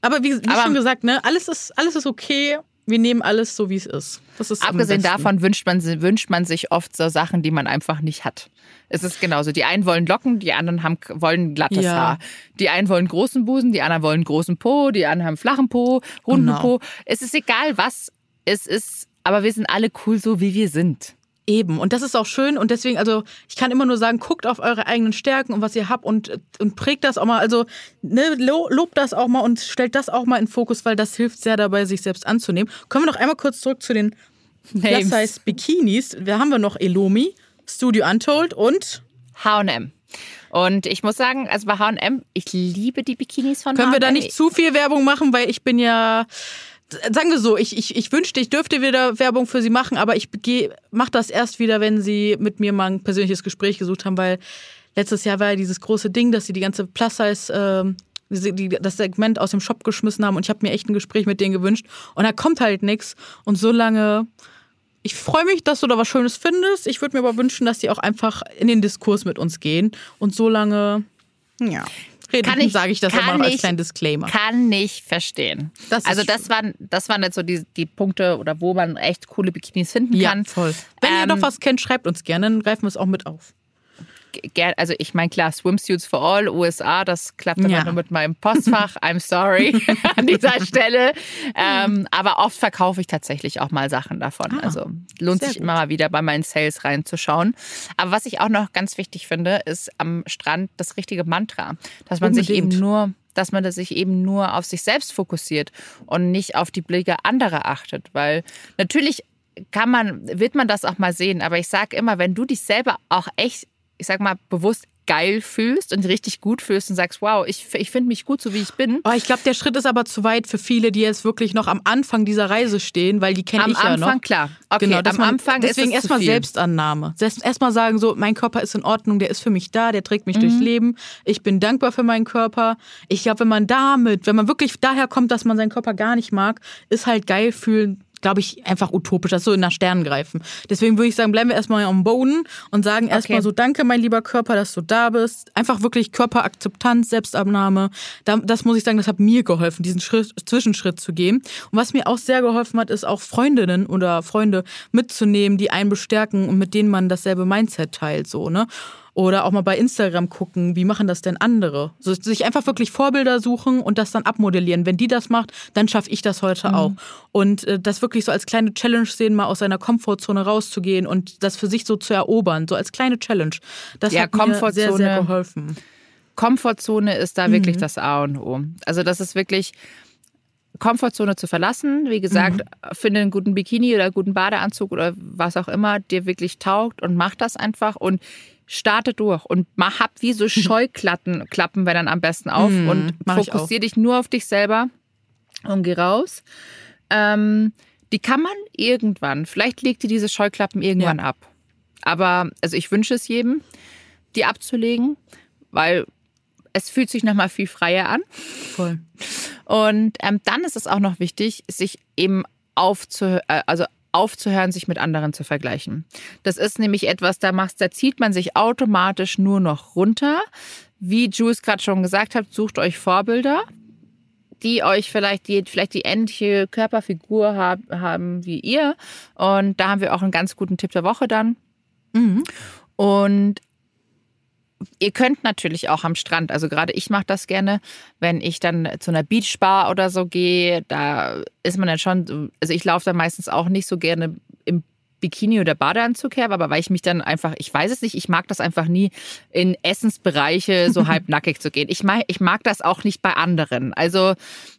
Aber wie, wie Aber- schon gesagt, ne, alles ist, alles ist okay. Wir nehmen alles so, wie es ist. Ist Abgesehen davon wünscht man, wünscht man sich oft so Sachen, die man einfach nicht hat. Es ist genauso. Die einen wollen Locken, die anderen haben, wollen glattes Ja. Haar. Die einen wollen großen Busen, die anderen wollen großen Po, die anderen haben flachen Po, runden Genau. Po. Es ist egal, was es ist, aber wir sind alle cool so, wie wir sind. Eben. Und das ist auch schön. Und deswegen, also, ich kann immer nur sagen, guckt auf eure eigenen Stärken und was ihr habt und, und prägt das auch mal. Also, ne, lo, lobt das auch mal und stellt das auch mal in Fokus, weil das hilft sehr dabei, sich selbst anzunehmen. Kommen wir noch einmal kurz zurück zu den Names. Plus-Size Bikinis. Da haben wir noch Elomi, Studio Untold und H&M. Und ich muss sagen, also bei H&M, ich liebe die Bikinis von Können wir da H&M. nicht zu viel Werbung machen, weil ich bin ja, sagen wir so, ich, ich, ich wünschte, ich dürfte wieder Werbung für sie machen, aber ich mache das erst wieder, wenn sie mit mir mal ein persönliches Gespräch gesucht haben, weil letztes Jahr war ja dieses große Ding, dass sie die ganze Plus-Size, diese- die, das Segment aus dem Shop geschmissen haben und ich habe mir echt ein Gespräch mit denen gewünscht und da kommt halt nichts und so lange... Ich freue mich, dass du da was Schönes findest. Ich würde mir aber wünschen, dass die auch einfach in den Diskurs mit uns gehen und so lange, ja, reden, ich- sage ich das immer noch als kleinen Disclaimer. Kann nicht verstehen. Das also das waren, das waren jetzt so die, die Punkte, oder wo man echt coole Bikinis finden Ja, kann. voll. Wenn ihr Ähm, noch was kennt, schreibt uns gerne, dann greifen wir es auch mit auf. Ger- Also ich meine, klar, Swimsuits for All, USA, das klappt aber Ja. nur mit meinem Postfach. I'm sorry an dieser Stelle. Ähm, aber oft verkaufe ich tatsächlich auch mal Sachen davon. Ah, also lohnt sich gut. immer mal wieder bei meinen Sales reinzuschauen. Aber was ich auch noch ganz wichtig finde, ist am Strand das richtige Mantra. Dass man sich eben Unbedingt. nur dass man sich eben nur auf sich selbst fokussiert und nicht auf die Blicke anderer achtet. Weil natürlich kann man, wird man das auch mal sehen, aber ich sage immer, wenn du dich selber auch echt, ich sag mal, bewusst geil fühlst und richtig gut fühlst und sagst, wow, ich, ich finde mich gut, so wie ich bin. Oh, ich glaube, der Schritt ist aber zu weit für viele, die jetzt wirklich noch am Anfang dieser Reise stehen, weil die kenne Am ich ja Anfang, noch. klar. Okay, genau, am man, Anfang deswegen erstmal. Selbstannahme. Erstmal sagen so, mein Körper ist in Ordnung, der ist für mich da, der trägt mich Mhm. durchs Leben. Ich bin dankbar für meinen Körper. Ich glaube, wenn man damit, wenn man wirklich daher kommt, dass man seinen Körper gar nicht mag, ist halt geil fühlen glaube ich, einfach utopisch, das so in nach Sternen greifen. Deswegen würde ich sagen, bleiben wir erstmal am Boden und sagen erstmal Okay. so, danke, mein lieber Körper, dass du da bist. Einfach wirklich Körperakzeptanz, Selbstabnahme. Da- Das muss ich sagen, das hat mir geholfen, diesen Schritt, Zwischenschritt zu gehen. Und was mir auch sehr geholfen hat, ist auch Freundinnen oder Freunde mitzunehmen, die einen bestärken und mit denen man dasselbe Mindset teilt, so, ne? Oder auch mal bei Instagram gucken, wie machen das denn andere? So, sich einfach wirklich Vorbilder suchen und das dann abmodellieren. Wenn die das macht, dann schaffe ich das heute auch. Und äh, das wirklich so als kleine Challenge sehen, mal aus seiner Komfortzone rauszugehen und das für sich so zu erobern, so als kleine Challenge. Das Ja, hat mir sehr, sehr Komfortzone. geholfen. Komfortzone ist da Mhm. wirklich das A und O. Also das ist wirklich Komfortzone zu verlassen. Wie gesagt, Mhm. finde einen guten Bikini oder einen guten Badeanzug oder was auch immer dir wirklich taugt und mach das einfach und starte durch und mach, hab wie so Scheuklappen, Klappen, wenn dann am besten auf Mhm, und mach ich fokussier dich nur auf dich selber und geh raus. Ähm, die kann man irgendwann, vielleicht legt dir diese Scheuklappen irgendwann ab. Aber, also ich wünsche es jedem, die abzulegen, weil es fühlt sich nochmal viel freier an. Voll. Und ähm, dann ist es auch noch wichtig, sich eben aufzuhören, äh, also aufzuhören, sich mit anderen zu vergleichen. Das ist nämlich etwas, da machst, da zieht man sich automatisch nur noch runter. Wie Jules gerade schon gesagt hat, sucht euch Vorbilder, die euch vielleicht die, vielleicht die ähnliche Körperfigur hab, haben wie ihr. Und da haben wir auch einen ganz guten Tipp der Woche dann. Mhm. Und ihr könnt natürlich auch am Strand, also gerade ich mache das gerne, wenn ich dann zu einer Beachbar oder so gehe, da ist man dann schon, so- also ich laufe dann meistens auch nicht so gerne im Bikini oder Badeanzug her, aber weil ich mich dann einfach, ich weiß es nicht, ich mag das einfach nie, in Essensbereiche so halbnackig zu gehen. Ich mag, ich mag das auch nicht bei anderen. Also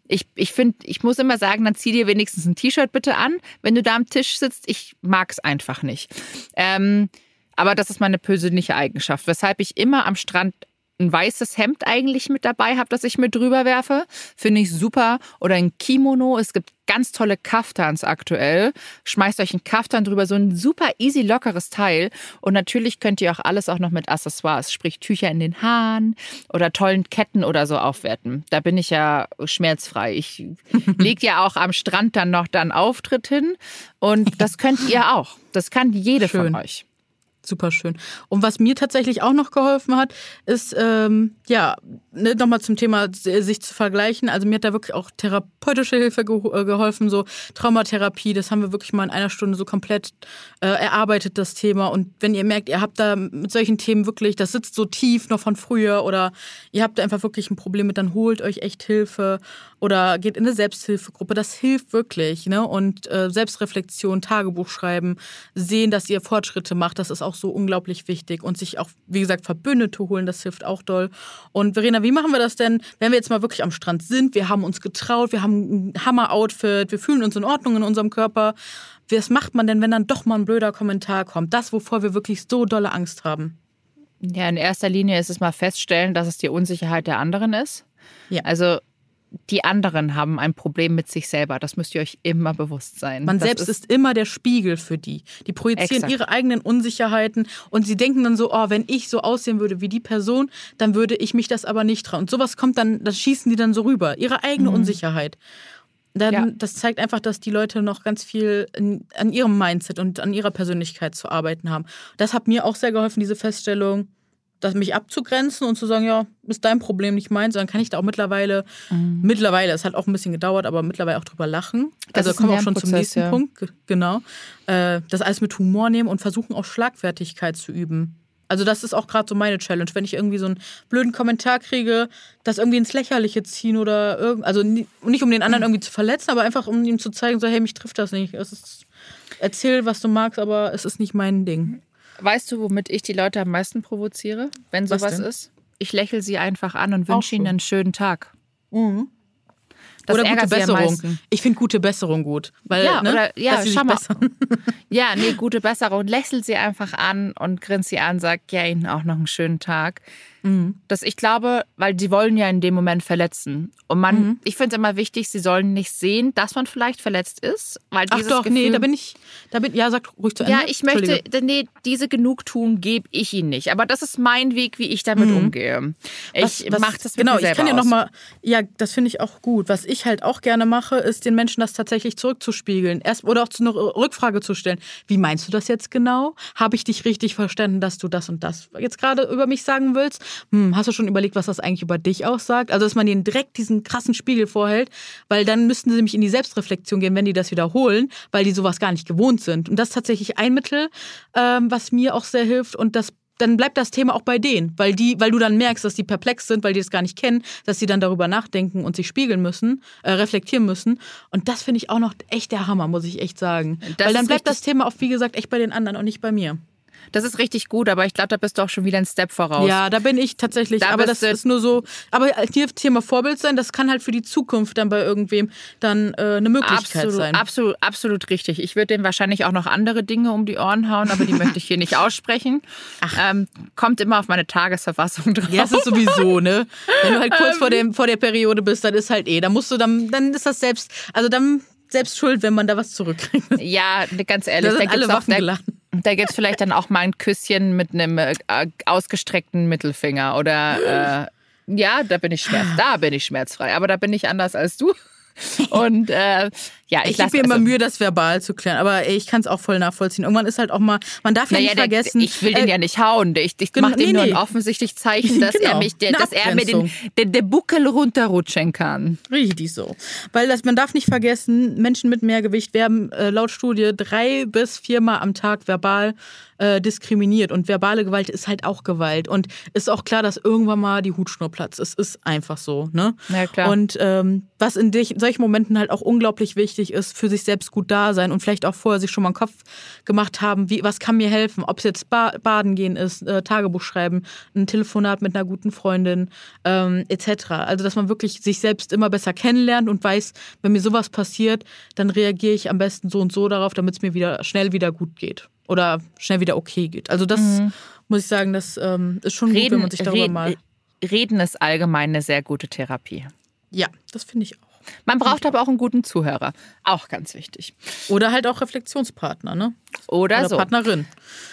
ich, ich finde, ich muss immer sagen, dann zieh dir wenigstens ein T-Shirt bitte an, wenn du da am Tisch sitzt. Ich mag es einfach nicht. Ähm, aber das ist meine persönliche Eigenschaft, weshalb ich immer am Strand ein weißes Hemd eigentlich mit dabei habe, das ich mit drüber werfe. Finde ich super. Oder ein Kimono. Es gibt ganz tolle Kaftans aktuell. Schmeißt euch ein Kaftan drüber, so ein super easy lockeres Teil. Und natürlich könnt ihr auch alles auch noch mit Accessoires, sprich Tücher in den Haaren oder tollen Ketten oder so aufwerten. Da bin ich ja schmerzfrei. Ich leg ja auch am Strand dann noch dann Auftritt hin. Und das könnt ihr auch. Das kann jede Schön. von euch. Super schön. Und was mir tatsächlich auch noch geholfen hat, ist, ähm, ja, ne, nochmal zum Thema sich zu vergleichen. Also mir hat da wirklich auch therapeutische Hilfe geho- äh, geholfen, so Traumatherapie. Das haben wir wirklich mal in einer Stunde so komplett äh, erarbeitet, das Thema. Und wenn ihr merkt, ihr habt da mit solchen Themen wirklich, das sitzt so tief noch von früher oder ihr habt da einfach wirklich ein Problem mit, dann holt euch echt Hilfe oder geht in eine Selbsthilfegruppe. Das hilft wirklich. Ne? Und äh, Selbstreflexion, Tagebuch schreiben, sehen, dass ihr Fortschritte macht, das ist auch so unglaublich wichtig. Und sich auch, wie gesagt, Verbündete holen, das hilft auch doll. Und Verena, wie machen wir das denn, wenn wir jetzt mal wirklich am Strand sind? Wir haben uns getraut, wir haben ein Hammer-Outfit, wir fühlen uns in Ordnung in unserem Körper. Was macht man denn, wenn dann doch mal ein blöder Kommentar kommt? Das, wovor wir wirklich so dolle Angst haben. Ja, in erster Linie ist es mal feststellen, dass es die Unsicherheit der anderen ist. Ja. Also die anderen haben ein Problem mit sich selber. Das müsst ihr euch immer bewusst sein. Man das selbst ist, immer der Spiegel für die. Die projizieren Exakt. ihre eigenen Unsicherheiten und sie denken dann so, oh, wenn ich so aussehen würde wie die Person, dann würde ich mich das aber nicht trauen. Und sowas kommt dann, das schießen die dann so rüber. Ihre eigene Unsicherheit. Dann, Ja. Das zeigt einfach, dass die Leute noch ganz viel in, an ihrem Mindset und an ihrer Persönlichkeit zu arbeiten haben. Das hat mir auch sehr geholfen, diese Feststellung, dass mich abzugrenzen und zu sagen, ja, ist dein Problem, nicht meins. Dann kann ich da auch mittlerweile, mittlerweile, es hat auch ein bisschen gedauert, aber mittlerweile auch drüber lachen. Das also kommen wir auch schon zum nächsten ja. Punkt, Ge- genau. Äh, das alles mit Humor nehmen und versuchen auch Schlagfertigkeit zu üben. Also das ist auch gerade so meine Challenge, wenn ich irgendwie so einen blöden Kommentar kriege, das irgendwie ins Lächerliche ziehen oder irgend, also ni- nicht um den anderen irgendwie zu verletzen, aber einfach um ihm zu zeigen, so hey, mich trifft das nicht. Es ist, erzähl, was du magst, aber es ist nicht mein Ding. Weißt du, womit ich die Leute am meisten provoziere, wenn Was sowas ist? Ich lächle sie einfach an und wünsche ihnen einen schönen Tag. Das oder gute Besserung. Ich finde gute Besserung gut. Weil, Ja, ne, oder- ja, schau mal. Ja, nee, gute Besserung. Lächelt sie einfach an und grinst sie an, sagt ja ihnen auch noch einen schönen Tag. Dass ich glaube, weil die wollen ja in dem Moment verletzen. Und man, Mhm. ich finde es immer wichtig, sie sollen nicht sehen, dass man vielleicht verletzt ist. Weil Ach dieses doch, nee, Gefühl, da bin ich, da bin, ja, sag ruhig zu Ende. Ja, ich möchte, nee, diese Genugtuung gebe ich ihnen nicht. Aber das ist mein Weg, wie ich damit umgehe. Ich mache das mit genau, ich kann ja aus. noch mal, ja, das finde ich auch gut. Was ich halt auch gerne mache, ist den Menschen das tatsächlich zurückzuspiegeln, erst oder auch zu einer Rückfrage zu stellen. Wie meinst du das jetzt genau? Habe ich dich richtig verstanden, dass du das und das jetzt gerade über mich sagen willst? Hm, hast du schon überlegt, was das eigentlich über dich aussagt? Also, dass man ihnen direkt diesen krassen Spiegel vorhält, weil dann müssten sie nämlich in die Selbstreflexion gehen, wenn die das wiederholen, weil die sowas gar nicht gewohnt sind. Und das ist tatsächlich ein Mittel, ähm, was mir auch sehr hilft und das dann bleibt das Thema auch bei denen, weil die, weil du dann merkst, dass die perplex sind, weil die das gar nicht kennen, dass sie dann darüber nachdenken und sich spiegeln müssen, äh, reflektieren müssen. Und das finde ich auch noch echt der Hammer, muss ich echt sagen. Das weil dann bleibt das Thema auch, wie gesagt, echt bei den anderen und nicht bei mir. Das ist richtig gut, aber ich glaube, da bist du auch schon wieder ein Step voraus. Ja, da bin ich tatsächlich. Da aber das ist nur so. Aber hier Thema Vorbild sein, das kann halt für die Zukunft dann bei irgendwem dann äh, eine Möglichkeit Absolut, sein. absolut, absolut richtig. Ich würde dem wahrscheinlich auch noch andere Dinge um die Ohren hauen, aber die möchte ich hier nicht aussprechen. Ähm, kommt immer auf meine Tagesverfassung drauf. Ja, das ist sowieso, ne? Wenn du halt kurz vor, dem, vor der Periode bist, dann ist halt eh, dann musst du dann, dann ist das selbst, also dann selbst schuld, wenn man da was zurückkriegt. Ja, ganz ehrlich, Da sind alle Waffen geladen. Da gibt's vielleicht dann auch mal ein Küsschen mit einem äh, ausgestreckten Mittelfinger oder äh, ja, da bin ich schmerz, da bin ich schmerzfrei, aber da bin ich anders als du. Und äh, ja, ich, Ich gebe mir immer also- Mühe, das verbal zu klären, aber ich kann es auch voll nachvollziehen. Irgendwann ist halt auch mal, man darf ja Naja, nicht der, vergessen. ich will den äh, ja nicht hauen. Ich, ich genau, mache dem nee, nur ein offensichtlich Zeichen, dass er Genau, mich, der, dass er mir den, den, den Buckel runterrutschen kann. Richtig so. Weil das, man darf nicht vergessen, Menschen mit Mehrgewicht werden äh, laut Studie drei bis viermal am Tag verbal äh, diskriminiert. Und verbale Gewalt ist halt auch Gewalt. Und ist auch klar, dass irgendwann mal die Hutschnur platzt. Es ist einfach so. Ne? Ja, klar. Und ähm, was in dich, solchen Momenten halt auch unglaublich wichtig ist, für sich selbst gut da sein und vielleicht auch vorher sich schon mal einen Kopf gemacht haben, wie, was kann mir helfen? Ob es jetzt ba baden gehen ist, äh, Tagebuch schreiben, ein Telefonat mit einer guten Freundin, ähm, etc. Also, dass man wirklich sich selbst immer besser kennenlernt und weiß, wenn mir sowas passiert, dann reagiere ich am besten so und so darauf, damit es mir wieder schnell wieder gut geht. Oder schnell wieder okay geht. Also das muss ich sagen, das ähm, ist schon gut, wenn Reden, man sich darüber reden, mal. reden ist allgemein eine sehr gute Therapie. Ja, das finde ich auch. Man braucht aber auch einen guten Zuhörer. Auch ganz wichtig. Oder halt auch Reflexionspartner, ne? Oder, Oder so. Partnerin.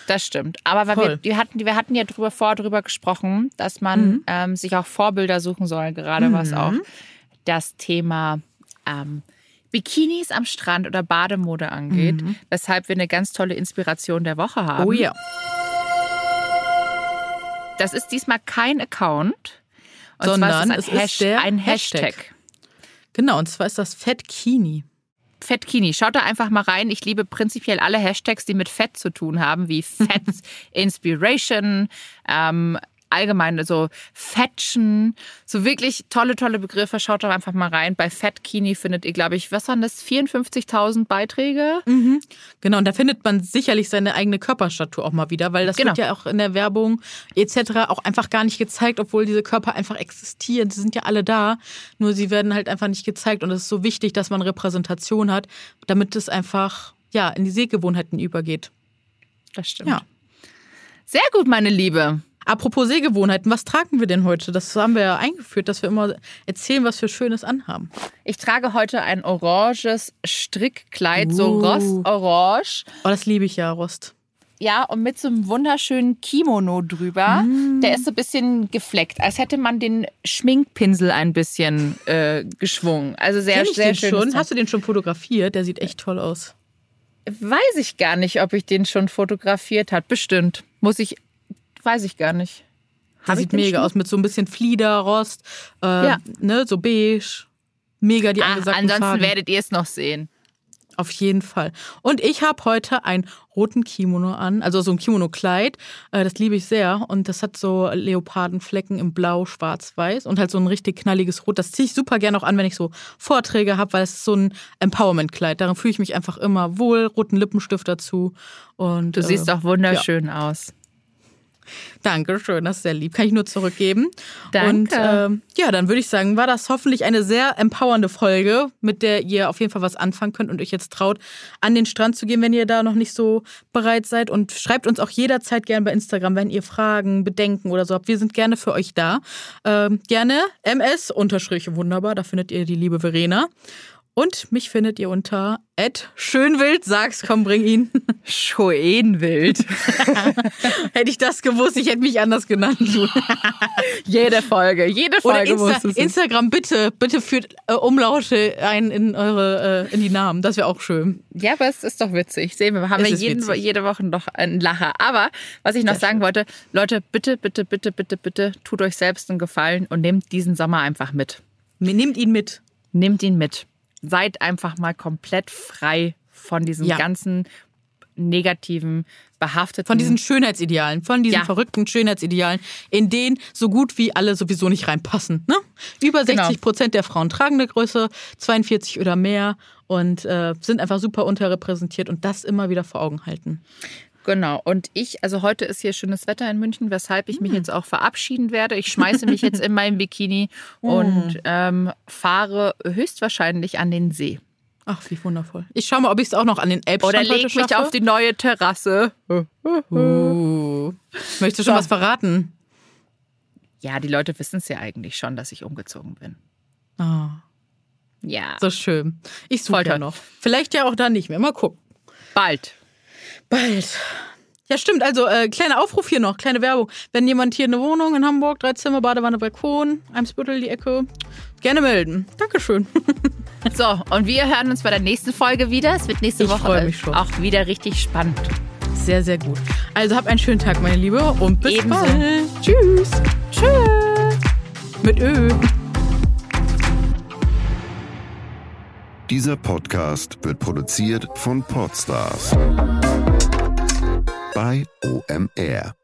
Das stimmt. Aber weil wir, wir, hatten, wir hatten ja drüber, vor drüber gesprochen, dass man Mhm. ähm, sich auch Vorbilder suchen soll, gerade was auch das Thema ähm, Bikinis am Strand oder Bademode angeht, weshalb wir eine ganz tolle Inspiration der Woche haben. Mhm. Oh ja. Das ist diesmal kein Account, und Sondern zwar es ist es ist der ein Hashtag. Hashtag. Genau, und zwar ist das Fettkini. Fettkini. Schaut da einfach mal rein. Ich liebe prinzipiell alle Hashtags, die mit Fett zu tun haben, wie Fett Inspiration, ähm, allgemein so Fetchen, so wirklich tolle, tolle Begriffe. Schaut da einfach mal rein. Bei Fettkini findet ihr, glaube ich, was waren das? 54.000 Beiträge? Genau, und da findet man sicherlich seine eigene Körperstatur auch mal wieder, weil das Genau. wird ja auch in der Werbung etc. auch einfach gar nicht gezeigt, obwohl diese Körper einfach existieren. Sie sind ja alle da, nur sie werden halt einfach nicht gezeigt. Und es ist so wichtig, dass man Repräsentation hat, damit es einfach ja, in die Sehgewohnheiten übergeht. Das stimmt. Ja. Sehr gut, meine Liebe. Apropos Sehgewohnheiten, was tragen wir denn heute? Das haben wir ja eingeführt, dass wir immer erzählen, was wir Schönes anhaben. Ich trage heute ein oranges Strickkleid, so Uh. rostorange. Oh, das liebe ich ja, Rost. Ja, und mit so einem wunderschönen Kimono drüber. Mm. Der ist so ein bisschen gefleckt, als hätte man den Schminkpinsel ein bisschen äh, geschwungen. Also sehr, Kenn sehr schön. schon? Hast du den schon fotografiert? Der sieht echt toll aus. Weiß ich gar nicht, ob ich den schon fotografiert habe. Bestimmt. Muss ich, weiß ich gar nicht. Der sieht mega aus mit so ein bisschen Flieder, Rost, äh, Ja. ne, so beige. Mega die Ah, angesagten ansonsten Farben. werdet ihr es noch sehen. Auf jeden Fall. Und ich habe heute einen roten Kimono an, also so ein Kimono-Kleid. Äh, Das liebe ich sehr. Und das hat so Leopardenflecken im Blau, Schwarz, Weiß und halt so ein richtig knalliges Rot. Das ziehe ich super gerne auch an, wenn ich so Vorträge habe, weil es ist so ein Empowerment-Kleid. Darin fühle ich mich einfach immer wohl. Roten Lippenstift dazu. Und, Du siehst äh, auch wunderschön aus. Dankeschön, das ist sehr lieb. Kann ich nur zurückgeben. Danke. Und ähm, ja, dann würde ich sagen, war das hoffentlich eine sehr empowernde Folge, mit der ihr auf jeden Fall was anfangen könnt und euch jetzt traut, an den Strand zu gehen, wenn ihr da noch nicht so bereit seid. Und schreibt uns auch jederzeit gerne bei Instagram, wenn ihr Fragen, Bedenken oder so habt. Wir sind gerne für euch da. Ähm, gerne MS unterstriche wunderbar, da findet ihr die liebe Verena. Und mich findet ihr unter Ed Schönwild. Sag's, komm, bring ihn. Schoenwild. hätte ich das gewusst, ich hätte mich anders genannt. jede Folge, jede Oder Folge Insta du es- Instagram, bitte, bitte führt äh, Umlaute ein in eure, äh, in die Namen. Das wäre auch schön. Ja, aber es ist doch witzig. Sehen wir, haben Es wir jeden, jede Woche noch einen Lacher. Aber was ich noch Sehr sagen schön. wollte, Leute, bitte, bitte, bitte, bitte, bitte, tut euch selbst einen Gefallen und nehmt diesen Sommer einfach mit. Nehmt ihn mit. Nehmt ihn mit. Seid einfach mal komplett frei von diesen Ja. ganzen negativen, behafteten. Von diesen Schönheitsidealen, von diesen Ja. verrückten Schönheitsidealen, in denen so gut wie alle sowieso nicht reinpassen. Ne? Über Genau. 60 Prozent der Frauen tragen eine Größe 42 oder mehr und äh, sind einfach super unterrepräsentiert und das immer wieder vor Augen halten. Genau. Und ich, also heute ist hier schönes Wetter in München, weshalb ich Hm. mich jetzt auch verabschieden werde. Ich schmeiße mich jetzt in meinem Bikini Hm. und ähm, fahre höchstwahrscheinlich an den See. Ach, wie wundervoll. Ich schaue mal, ob ich es auch noch an den Elbstrand Oder leg mich auf die neue Terrasse. Uh. Möchtest du schon So. was verraten? Ja, die Leute wissen es ja eigentlich schon, dass ich umgezogen bin. Ah, Ja. so schön. Ich suche ja noch. Vielleicht ja auch da nicht mehr. Mal gucken. Bald. Bald. Ja, stimmt. Also, äh, kleiner Aufruf hier noch, kleine Werbung. Wenn jemand hier eine Wohnung in Hamburg, drei Zimmer, Badewanne, Balkon, Eimsbüttel, die Ecke, gerne melden. Dankeschön. So, und wir hören uns bei der nächsten Folge wieder. Es wird nächste Ich Woche freu mich schon. auch wieder richtig spannend. Sehr, sehr gut. Also, hab einen schönen Tag, meine Liebe. Und bis Ebenso. bald. Tschüss. Tschüss. Mit Ö. Dieser Podcast wird produziert von Podstars bei OMR.